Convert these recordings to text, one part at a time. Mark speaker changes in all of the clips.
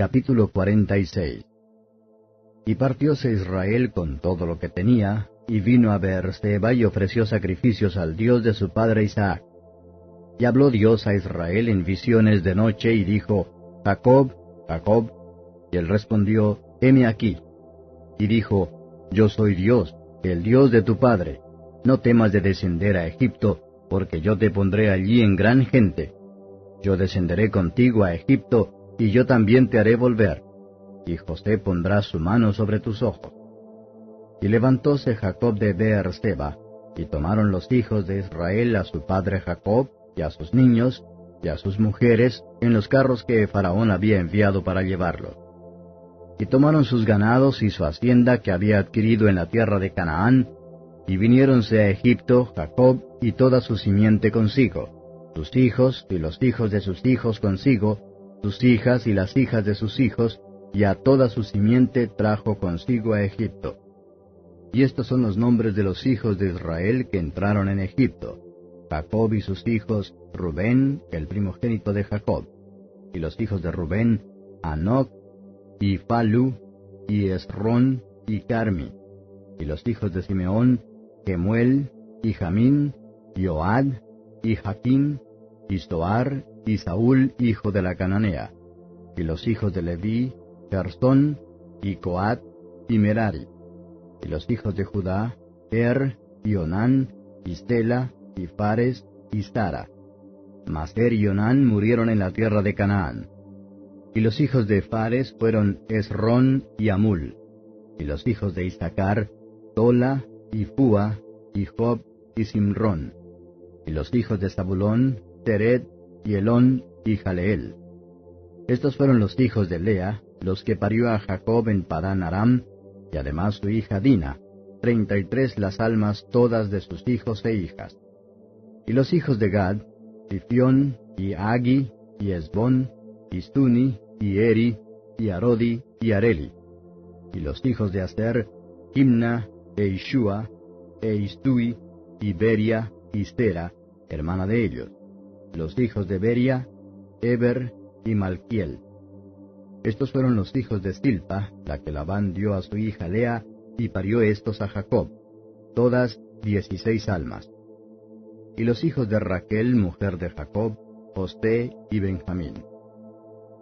Speaker 1: Capítulo 46 Y partióse Israel con todo lo que tenía, y vino a Beerseba y ofreció sacrificios al Dios de su padre Isaac. Y habló Dios a Israel en visiones de noche y dijo, Jacob, Jacob, y él respondió, heme aquí. Y dijo, Yo soy Dios, el Dios de tu padre. No temas de descender a Egipto, porque yo te pondré allí en gran gente. Yo descenderé contigo a Egipto, y yo también te haré volver. Y José pondrá su mano sobre tus ojos. Y levantóse Jacob de Beerseba, y tomaron los hijos de Israel a su padre Jacob, y a sus niños, y a sus mujeres, en los carros que Faraón había enviado para llevarlo y tomaron sus ganados y su hacienda que había adquirido en la tierra de Canaán, y viniéronse a Egipto Jacob y toda su simiente consigo, sus hijos y los hijos de sus hijos consigo, sus hijas y las hijas de sus hijos, y a toda su simiente trajo consigo a Egipto. Y estos son los nombres de los hijos de Israel que entraron en Egipto. Jacob y sus hijos, Rubén, el primogénito de Jacob. Y los hijos de Rubén, Anoc, y y Esrón, y Carmi. Y los hijos de Simeón, Gemuel, y Jamín, y Oad, y Jaquín, y Stoar, y Saúl, hijo de la Cananea. Y los hijos de Leví, Gersón, y Coat, y Merari. Y los hijos de Judá, Er, y Onán, y Stela, y Fares, y Sara. Mas Er y Onán murieron en la tierra de Canaán. Y los hijos de Fares fueron Esrón y Amul. Y los hijos de Isaacar, Tola y Fua, y Job y Simrón. Y los hijos de Zabulón, Tered y Elón y Jaleel. Estos fueron los hijos de Lea, los que parió a Jacob en Padán Aram, y además su hija Dina, treinta y tres las almas todas de sus hijos e hijas. Y los hijos de Gad, Sifión y Agi y Esbón, y Stuni, y Eri, y Arodi, y Areli. Y los hijos de Aster, Himna, e Ishua, e Istui, y Beria, y Stera, hermana de ellos. Los hijos de Beria, Eber, y Malquiel. Estos fueron los hijos de Silpa, la que Labán dio a su hija Lea, y parió estos a Jacob, todas dieciséis almas. Y los hijos de Raquel, mujer de Jacob, José y Benjamín.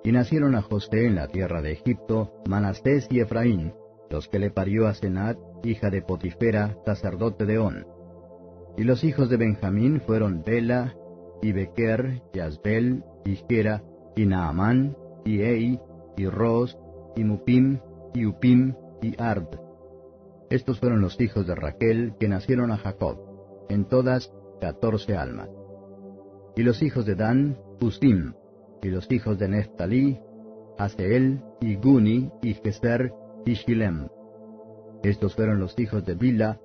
Speaker 1: Y nacieron a José en la tierra de Egipto Manastés y Efraín, los que le parió a Senat, hija de Potifera, sacerdote de On. Y los hijos de Benjamín fueron Bela, y Bequer, y Asbel, y Gera, y Naamán, y Ei, y Ros, y Mupim, y Upim, y Ard. Estos fueron los hijos de Raquel que nacieron a Jacob, en todas catorce almas. Y los hijos de Dan, Usim, y los hijos de Neftalí, Aseel, y Guni, y Geser, y Shilem. Estos fueron los hijos de Bila,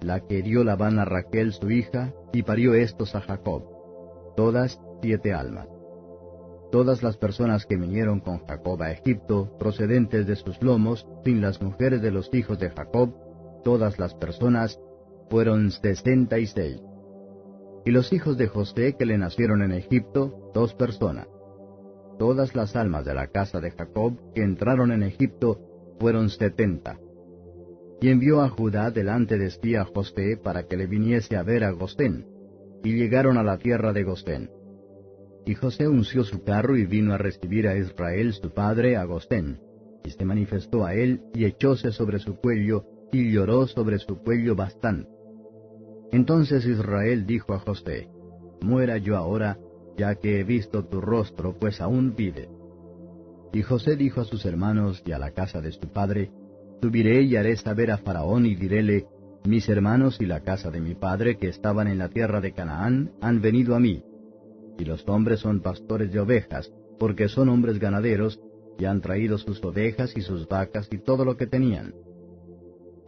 Speaker 1: la que dio Labán a Raquel su hija, y parió estos a Jacob, todas siete almas. Todas las personas que vinieron con Jacob a Egipto, procedentes de sus lomos, sin las mujeres de los hijos de Jacob, todas las personas, fueron sesenta y seis. Y los hijos de José que le nacieron en Egipto, dos personas. Todas las almas de la casa de Jacob que entraron en Egipto fueron setenta. Y envió a Judá delante de sí a José para que le viniese a ver a Gostén, y llegaron a la tierra de Gostén. Y José unció su carro y vino a recibir a Israel su padre a Gostén, y se manifestó a él y echóse sobre su cuello, y lloró sobre su cuello bastante. Entonces Israel dijo a José, Muera yo ahora, ya que he visto tu rostro, pues aún vive. Y José dijo a sus hermanos y a la casa de su padre, Subiré y haré saber a Faraón y diréle, Mis hermanos y la casa de mi padre que estaban en la tierra de Canaán han venido a mí. y los hombres son pastores de ovejas, porque son hombres ganaderos, y han traído sus ovejas y sus vacas y todo lo que tenían.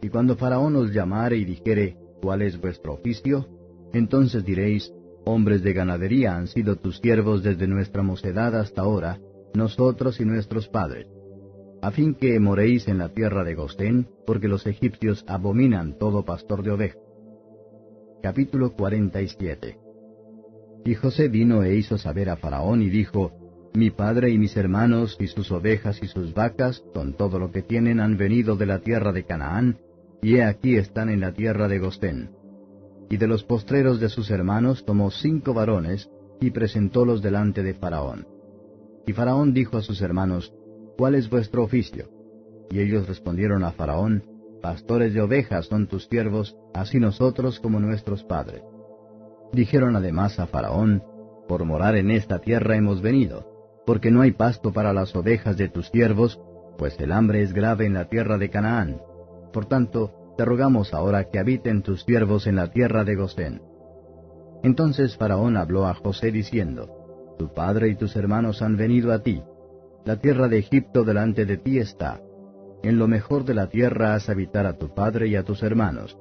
Speaker 1: Y cuando Faraón os llamare y dijere, ¿cuál es vuestro oficio? Entonces diréis, hombres de ganadería han sido tus siervos desde nuestra mocedad hasta ahora, nosotros y nuestros padres, a fin que moréis en la tierra de Gostén, porque los egipcios abominan todo pastor de ovejas. Capítulo 47 Y José vino e hizo saber a Faraón y dijo, Mi padre y mis hermanos y sus ovejas y sus vacas, con todo lo que tienen, han venido de la tierra de Canaán, y he aquí están en la tierra de Gostén. Y de los postreros de sus hermanos tomó cinco varones, y presentólos delante de Faraón. Y Faraón dijo a sus hermanos, ¿Cuál es vuestro oficio? Y ellos respondieron a Faraón, Pastores de ovejas son tus siervos, así nosotros como nuestros padres. Dijeron además a Faraón, Por morar en esta tierra hemos venido, porque no hay pasto para las ovejas de tus siervos, pues el hambre es grave en la tierra de Canaán. Por tanto, te rogamos ahora que habiten tus siervos en la tierra de Gosén. Entonces Faraón habló a José diciendo, Tu padre y tus hermanos han venido a ti. La tierra de Egipto delante de ti está. En lo mejor de la tierra haz habitar a tu padre y a tus hermanos.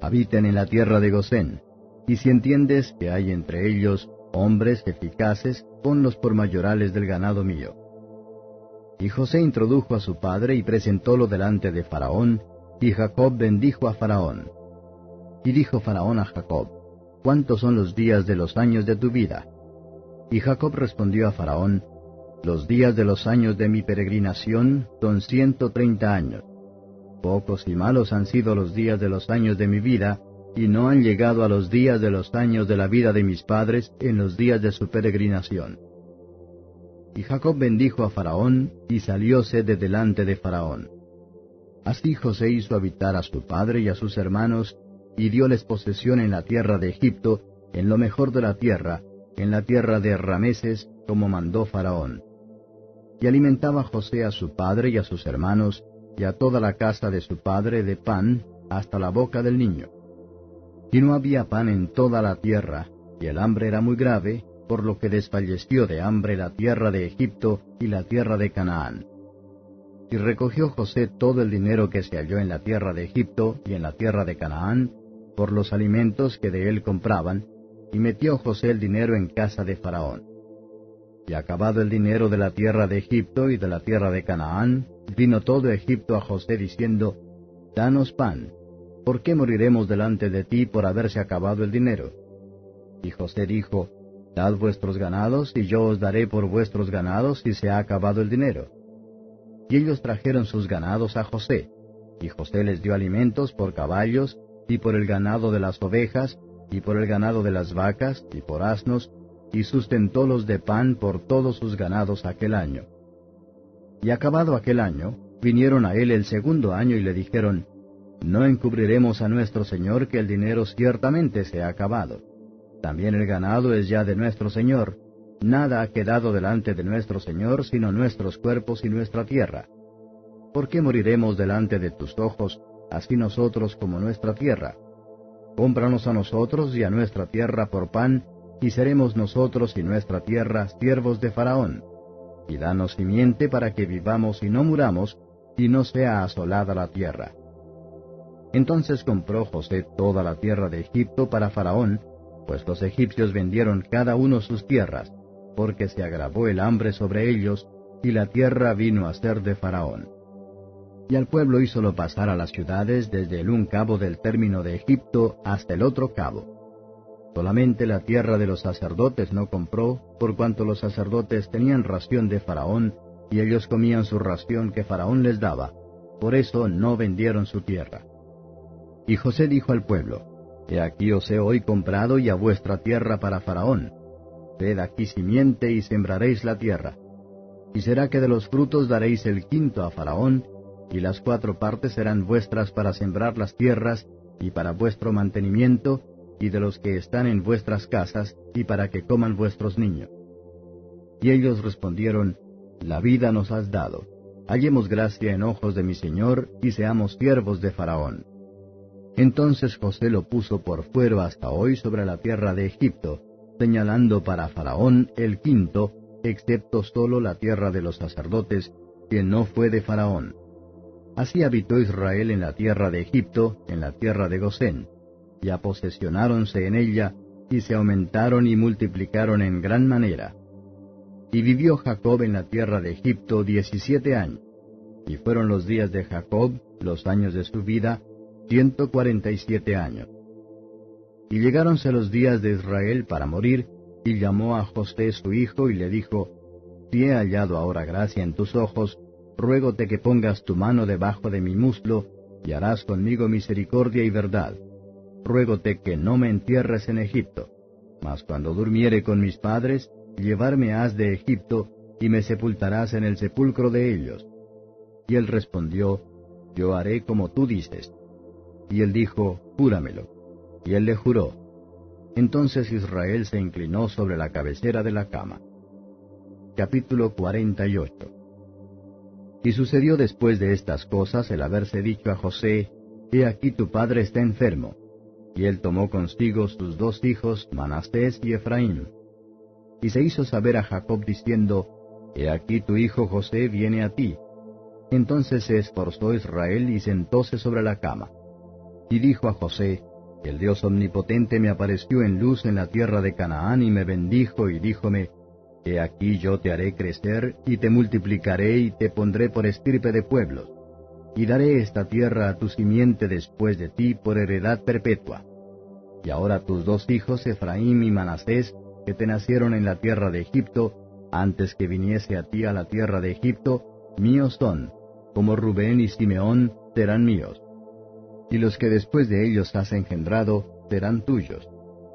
Speaker 1: Habiten en la tierra de Gosén. Y si entiendes que hay entre ellos hombres eficaces, ponlos por mayorales del ganado mío. Y José introdujo a su padre y presentólo delante de Faraón, y Jacob bendijo a Faraón. Y dijo Faraón a Jacob, ¿Cuántos son los días de los años de tu vida? Y Jacob respondió a Faraón, Los días de los años de mi peregrinación son ciento treinta años. Pocos y malos han sido los días de los años de mi vida, y no han llegado a los días de los años de la vida de mis padres en los días de su peregrinación. Y Jacob bendijo a Faraón, y salióse de delante de Faraón. Así José hizo habitar a su padre y a sus hermanos, y dióles posesión en la tierra de Egipto, en lo mejor de la tierra, en la tierra de Rameses, como mandó Faraón. Y alimentaba José a su padre y a sus hermanos, y a toda la casa de su padre de pan, hasta la boca del niño. Y no había pan en toda la tierra, y el hambre era muy grave, por lo que desfalleció de hambre la tierra de Egipto y la tierra de Canaán. Y recogió José todo el dinero que se halló en la tierra de Egipto y en la tierra de Canaán, por los alimentos que de él compraban, y metió José el dinero en casa de Faraón. Y acabado el dinero de la tierra de Egipto y de la tierra de Canaán, vino todo Egipto a José diciendo, Danos pan, ¿por qué moriremos delante de ti por haberse acabado el dinero? Y José dijo, Dad vuestros ganados, y yo os daré por vuestros ganados si se ha acabado el dinero. Y ellos trajeron sus ganados a José, y José les dio alimentos por caballos, y por el ganado de las ovejas, y por el ganado de las vacas, y por asnos, y sustentólos de pan por todos sus ganados aquel año. Y acabado aquel año, vinieron a él el segundo año y le dijeron, No encubriremos a nuestro Señor que el dinero ciertamente se ha acabado. También el ganado es ya de nuestro Señor, Nada ha quedado delante de nuestro Señor sino nuestros cuerpos y nuestra tierra. ¿Por qué moriremos delante de tus ojos, así nosotros como nuestra tierra? Cómpranos a nosotros y a nuestra tierra por pan, y seremos nosotros y nuestra tierra siervos de Faraón. Y danos simiente para que vivamos y no muramos, y no sea asolada la tierra. Entonces compró José toda la tierra de Egipto para Faraón, pues los egipcios vendieron cada uno sus tierras, porque se agravó el hambre sobre ellos, y la tierra vino a ser de Faraón. Y al pueblo hízolo pasar a las ciudades desde el un cabo del término de Egipto hasta el otro cabo. Solamente la tierra de los sacerdotes no compró, por cuanto los sacerdotes tenían ración de Faraón, y ellos comían su ración que Faraón les daba, por eso no vendieron su tierra. Y José dijo al pueblo, He aquí os he hoy comprado y a vuestra tierra para Faraón, Ved aquí simiente y sembraréis la tierra. Y será que de los frutos daréis el quinto a Faraón, y las cuatro partes serán vuestras para sembrar las tierras, y para vuestro mantenimiento, y de los que están en vuestras casas, y para que coman vuestros niños. Y ellos respondieron, La vida nos has dado. Hallemos gracia en ojos de mi Señor, y seamos siervos de Faraón. Entonces José lo puso por fuero hasta hoy sobre la tierra de Egipto, señalando para Faraón el quinto, excepto solo la tierra de los sacerdotes, que no fue de Faraón. Así habitó Israel en la tierra de Egipto, en la tierra de Gosén, y aposesionáronse en ella, y se aumentaron y multiplicaron en gran manera. Y vivió Jacob en la tierra de Egipto diecisiete años, y fueron los días de Jacob, los años de su vida, ciento cuarenta y siete años. Y llegáronse los días de Israel para morir, y llamó a José su hijo y le dijo, Si he hallado ahora gracia en tus ojos, ruégote que pongas tu mano debajo de mi muslo, y harás conmigo misericordia y verdad. Ruégote que no me entierres en Egipto, mas cuando durmiere con mis padres, llevarme has de Egipto, y me sepultarás en el sepulcro de ellos. Y él respondió, Yo haré como tú dices. Y él dijo, Júramelo. Y él le juró. Entonces Israel se inclinó sobre la cabecera de la cama. Capítulo 48 Y sucedió después de estas cosas el haberse dicho a José, He aquí tu padre está enfermo. Y él tomó consigo sus dos hijos, Manastés y Efraín. Y se hizo saber a Jacob diciendo, He aquí tu hijo José viene a ti. Entonces se esforzó Israel y sentóse sobre la cama. Y dijo a José, El Dios omnipotente me apareció en luz en la tierra de Canaán y me bendijo y díjome, He aquí yo te haré crecer y te multiplicaré y te pondré por estirpe de pueblos, y daré esta tierra a tu simiente después de ti por heredad perpetua. Y ahora tus dos hijos, Efraín y Manasés, que te nacieron en la tierra de Egipto, antes que viniese a ti a la tierra de Egipto, míos son, como Rubén y Simeón serán míos y los que después de ellos has engendrado serán tuyos.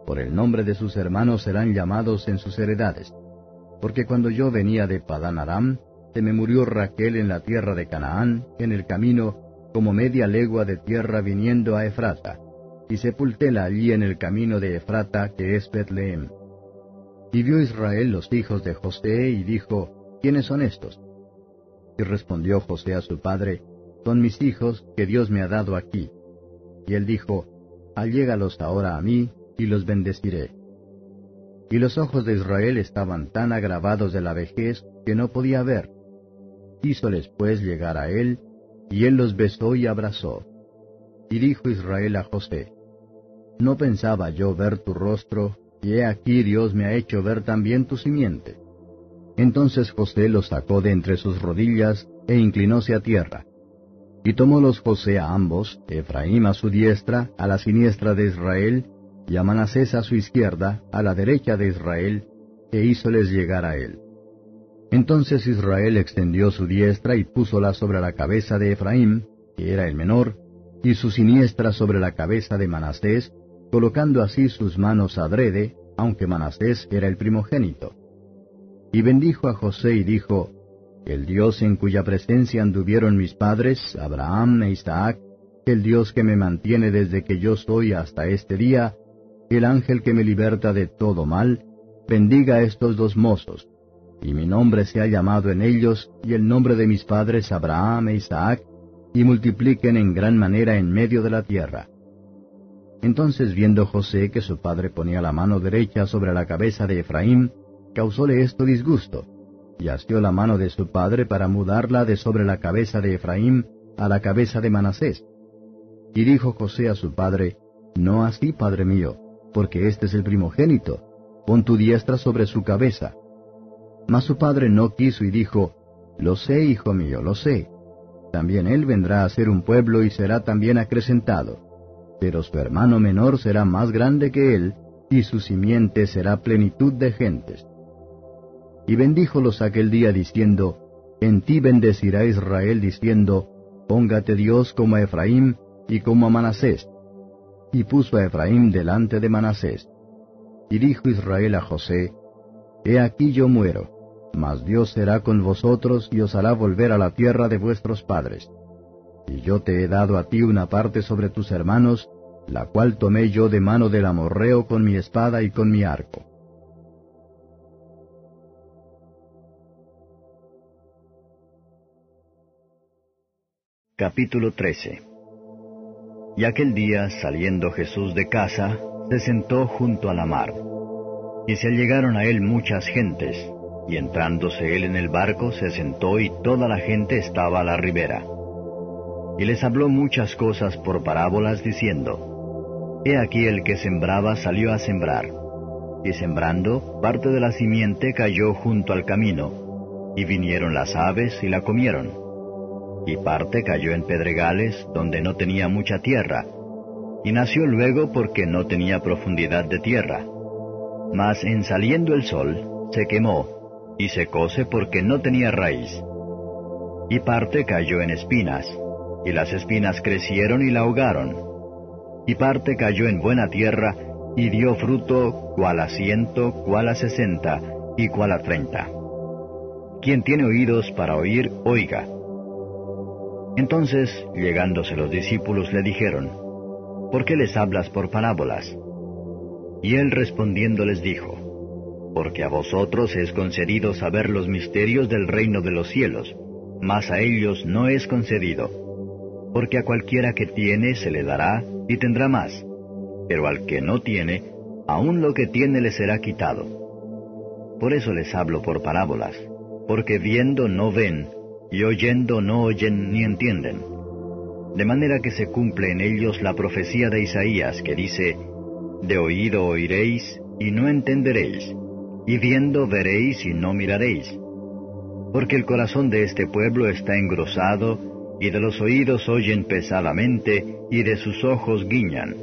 Speaker 1: Por el nombre de sus hermanos serán llamados en sus heredades. Porque cuando yo venía de Padán Aram, se me murió Raquel en la tierra de Canaán, en el camino, como media legua de tierra viniendo a Efrata, y sepultéla allí en el camino de Efrata, que es Betlehem. Y vio Israel los hijos de José, y dijo, ¿quiénes son estos? Y respondió José a su padre, son mis hijos que Dios me ha dado aquí. Y él dijo, Allégalos ahora a mí, y los bendeciré. Y los ojos de Israel estaban tan agravados de la vejez que no podía ver. Hízoles pues llegar a él, y él los besó y abrazó. Y dijo Israel a José, No pensaba yo ver tu rostro, y he aquí Dios me ha hecho ver también tu simiente. Entonces José los sacó de entre sus rodillas, e inclinóse a tierra. Y tomólos José a ambos, Efraín a su diestra, a la siniestra de Israel, y a Manasés a su izquierda, a la derecha de Israel, e hízoles llegar a él. Entonces Israel extendió su diestra y púsola sobre la cabeza de Efraín, que era el menor, y su siniestra sobre la cabeza de Manasés, colocando así sus manos adrede, aunque Manasés era el primogénito. Y bendijo a José y dijo, el Dios en cuya presencia anduvieron mis padres, Abraham e Isaac, el Dios que me mantiene desde que yo soy hasta este día, el ángel que me liberta de todo mal, bendiga a estos dos mozos, y mi nombre sea llamado en ellos, y el nombre de mis padres Abraham e Isaac, y multipliquen en gran manera en medio de la tierra. Entonces viendo José que su padre ponía la mano derecha sobre la cabeza de Efraín, causóle esto disgusto, y asió la mano de su padre para mudarla de sobre la cabeza de Efraín a la cabeza de Manasés. Y dijo José a su padre, No así, padre mío, porque este es el primogénito, pon tu diestra sobre su cabeza. Mas su padre no quiso y dijo, Lo sé, hijo mío, lo sé. También él vendrá a ser un pueblo y será también acrecentado. Pero su hermano menor será más grande que él, y su simiente será plenitud de gentes. Y bendíjolos aquel día diciendo, En ti bendecirá Israel diciendo, Póngate Dios como a Efraín y como a Manasés. Y puso a Efraín delante de Manasés. Y dijo Israel a José, He aquí yo muero, mas Dios será con vosotros y os hará volver a la tierra de vuestros padres. Y yo te he dado a ti una parte sobre tus hermanos, la cual tomé yo de mano del amorreo con mi espada y con mi arco. Capítulo 13 Y aquel día, saliendo Jesús de casa, se sentó junto a la mar. Y se allegaron a él muchas gentes, y entrándose él en el barco se sentó y toda la gente estaba a la ribera. Y les habló muchas cosas por parábolas diciendo, He aquí el que sembraba salió a sembrar, y sembrando, parte de la simiente cayó junto al camino, y vinieron las aves y la comieron. Y parte cayó en pedregales donde no tenía mucha tierra, y nació luego porque no tenía profundidad de tierra. Mas en saliendo el sol, se quemó, y secóse porque no tenía raíz. Y parte cayó en espinas, y las espinas crecieron y la ahogaron. Y parte cayó en buena tierra, y dio fruto cual a ciento, cual a sesenta, y cual a treinta. Quien tiene oídos para oír, oiga. Entonces, llegándose los discípulos, le dijeron, ¿por qué les hablas por parábolas? Y él respondiendo les dijo, Porque a vosotros es concedido saber los misterios del reino de los cielos, mas a ellos no es concedido. Porque a cualquiera que tiene se le dará y tendrá más, pero al que no tiene, aun lo que tiene le será quitado. Por eso les hablo por parábolas, porque viendo no ven, y oyendo no oyen ni entienden de manera que se cumple en ellos la profecía de Isaías que dice, De oído oiréis y no entenderéis, y viendo veréis y no miraréis. Porque el corazón de este pueblo está engrosado, y de los oídos oyen pesadamente, y de sus ojos guiñan,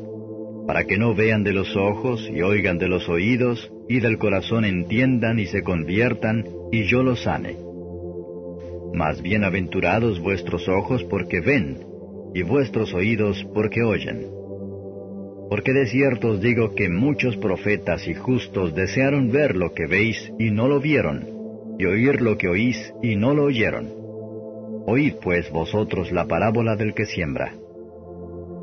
Speaker 1: para que no vean de los ojos y oigan de los oídos, y del corazón entiendan y se conviertan, y yo los sane. Mas bienaventurados vuestros ojos porque ven, y vuestros oídos porque oyen. Porque de cierto os digo que muchos profetas y justos desearon ver lo que veis y no lo vieron, y oír lo que oís y no lo oyeron. Oíd pues vosotros la parábola del que siembra.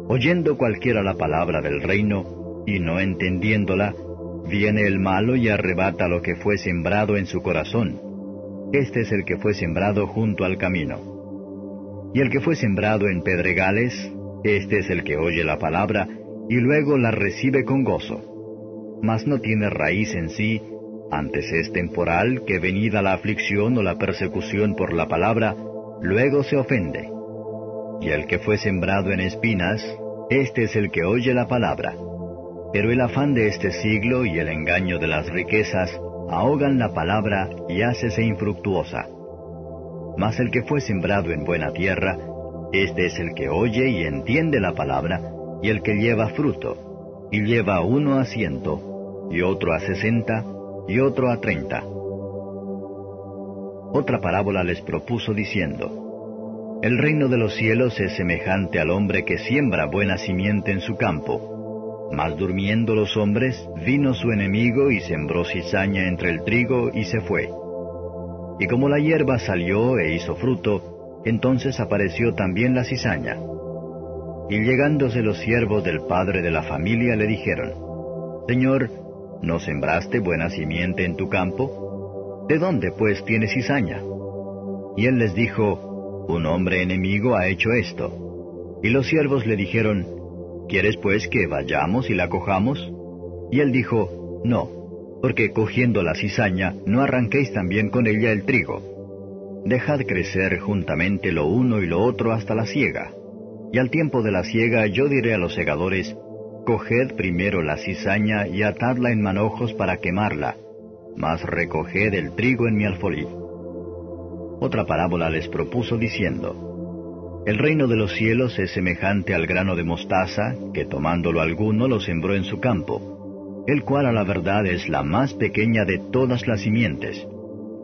Speaker 1: Oyendo cualquiera la palabra del reino, y no entendiéndola, viene el malo y arrebata lo que fue sembrado en su corazón. Este es el que fue sembrado junto al camino y el que fue sembrado en pedregales, este es el que oye la palabra y luego la recibe con gozo. Mas no tiene raíz en sí, antes es temporal que venida la aflicción o la persecución por la palabra, luego se ofende. Y el que fue sembrado en espinas, este es el que oye la palabra. Pero el afán de este siglo y el engaño de las riquezas ahogan la palabra y hácese infructuosa. Mas el que fue sembrado en buena tierra, este es el que oye y entiende la palabra, y el que lleva fruto, y lleva uno a ciento, y otro a sesenta, y otro a treinta. Otra parábola les propuso diciendo, El reino de los cielos es semejante al hombre que siembra buena simiente en su campo. Mas durmiendo los hombres, vino su enemigo y sembró cizaña entre el trigo y se fue. Y como la hierba salió e hizo fruto, entonces apareció también la cizaña. Y llegándose los siervos del padre de la familia le dijeron, Señor, ¿no sembraste buena simiente en tu campo? ¿De dónde pues tienes cizaña? Y él les dijo, Un hombre enemigo ha hecho esto. Y los siervos le dijeron, ¿Quieres pues que vayamos y la cojamos? Y él dijo, No porque cogiendo la cizaña no arranquéis también con ella el trigo. Dejad crecer juntamente lo uno y lo otro hasta la siega. Y al tiempo de la siega yo diré a los segadores, Coged primero la cizaña y atadla en manojos para quemarla, mas recoged el trigo en mi alfolí. Otra parábola les propuso diciendo, El reino de los cielos es semejante al grano de mostaza, que tomándolo alguno lo sembró en su campo el cual a la verdad es la más pequeña de todas las simientes,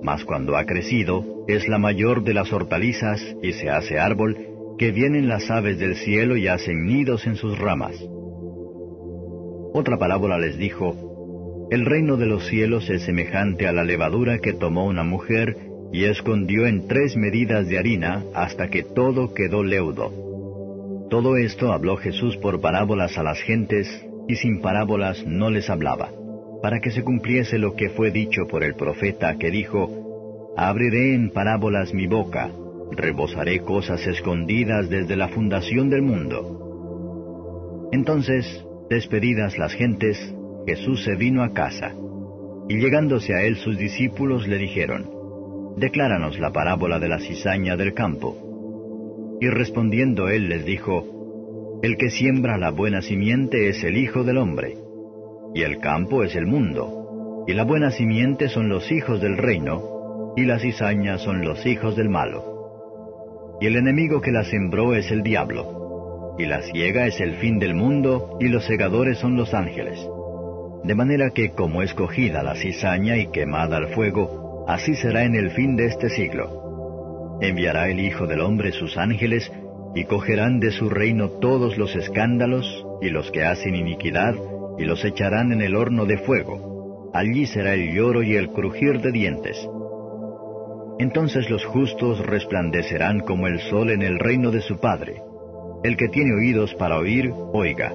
Speaker 1: mas cuando ha crecido es la mayor de las hortalizas y se hace árbol, que vienen las aves del cielo y hacen nidos en sus ramas. Otra parábola les dijo, El reino de los cielos es semejante a la levadura que tomó una mujer y escondió en tres medidas de harina hasta que todo quedó leudo. Todo esto habló Jesús por parábolas a las gentes y sin parábolas no les hablaba, para que se cumpliese lo que fue dicho por el profeta que dijo, Abriré en parábolas mi boca, rebosaré cosas escondidas desde la fundación del mundo. Entonces, despedidas las gentes, Jesús se vino a casa, Y llegándose a él sus discípulos le dijeron, Decláranos la parábola de la cizaña del campo. Y respondiendo él les dijo, El que siembra la buena simiente es el Hijo del Hombre, y el campo es el mundo, y la buena simiente son los hijos del reino, y las cizañas son los hijos del malo. Y el enemigo que la sembró es el diablo, y la ciega es el fin del mundo, y los segadores son los ángeles. De manera que como escogida la cizaña y quemada al fuego, así será en el fin de este siglo. Enviará el Hijo del Hombre sus ángeles, y cogerán de su reino todos los escándalos, y los que hacen iniquidad, y los echarán en el horno de fuego. Allí será el lloro y el crujir de dientes. Entonces los justos resplandecerán como el sol en el reino de su Padre. El que tiene oídos para oír, oiga.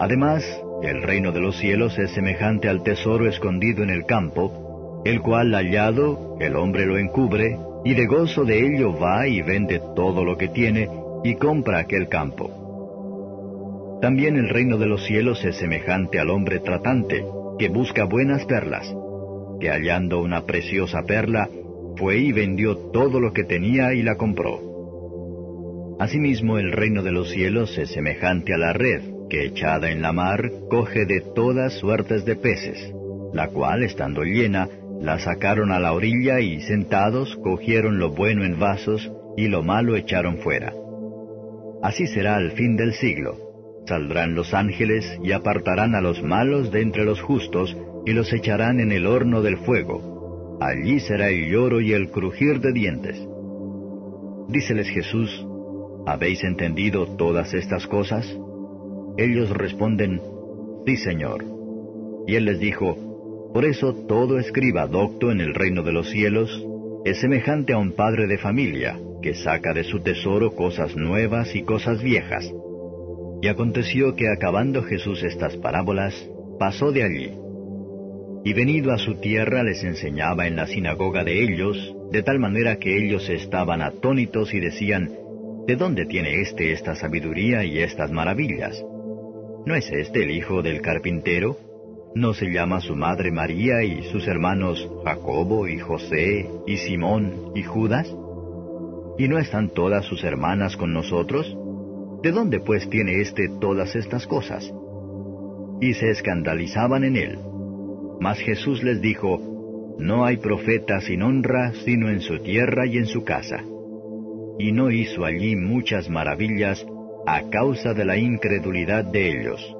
Speaker 1: Además, el reino de los cielos es semejante al tesoro escondido en el campo, el cual hallado el hombre lo encubre, y de gozo de ello va y vende todo lo que tiene, y compra aquel campo. También el reino de los cielos es semejante al hombre tratante, que busca buenas perlas, que hallando una preciosa perla, fue y vendió todo lo que tenía y la compró. Asimismo el reino de los cielos es semejante a la red, que echada en la mar coge de todas suertes de peces, la cual, estando llena, la sacaron a la orilla y sentados cogieron lo bueno en vasos y lo malo echaron fuera. Así será al fin del siglo. Saldrán los ángeles y apartarán a los malos de entre los justos y los echarán en el horno del fuego. Allí será el lloro y el crujir de dientes. Díceles Jesús, ¿habéis entendido todas estas cosas? Ellos responden, Sí, Señor. Y él les dijo, Por eso todo escriba docto en el reino de los cielos es semejante a un padre de familia, que saca de su tesoro cosas nuevas y cosas viejas. Y aconteció que acabando Jesús estas parábolas, pasó de allí. Y venido a su tierra les enseñaba en la sinagoga de ellos, de tal manera que ellos estaban atónitos y decían, ¿De dónde tiene éste esta sabiduría y estas maravillas? ¿No es este el hijo del carpintero? ¿No se llama su madre María y sus hermanos Jacobo y José y Simón y Judas? ¿Y no están todas sus hermanas con nosotros? ¿De dónde pues tiene éste todas estas cosas? Y se escandalizaban en él. Mas Jesús les dijo, No hay profeta sin honra sino en su tierra y en su casa. Y no hizo allí muchas maravillas a causa de la incredulidad de ellos.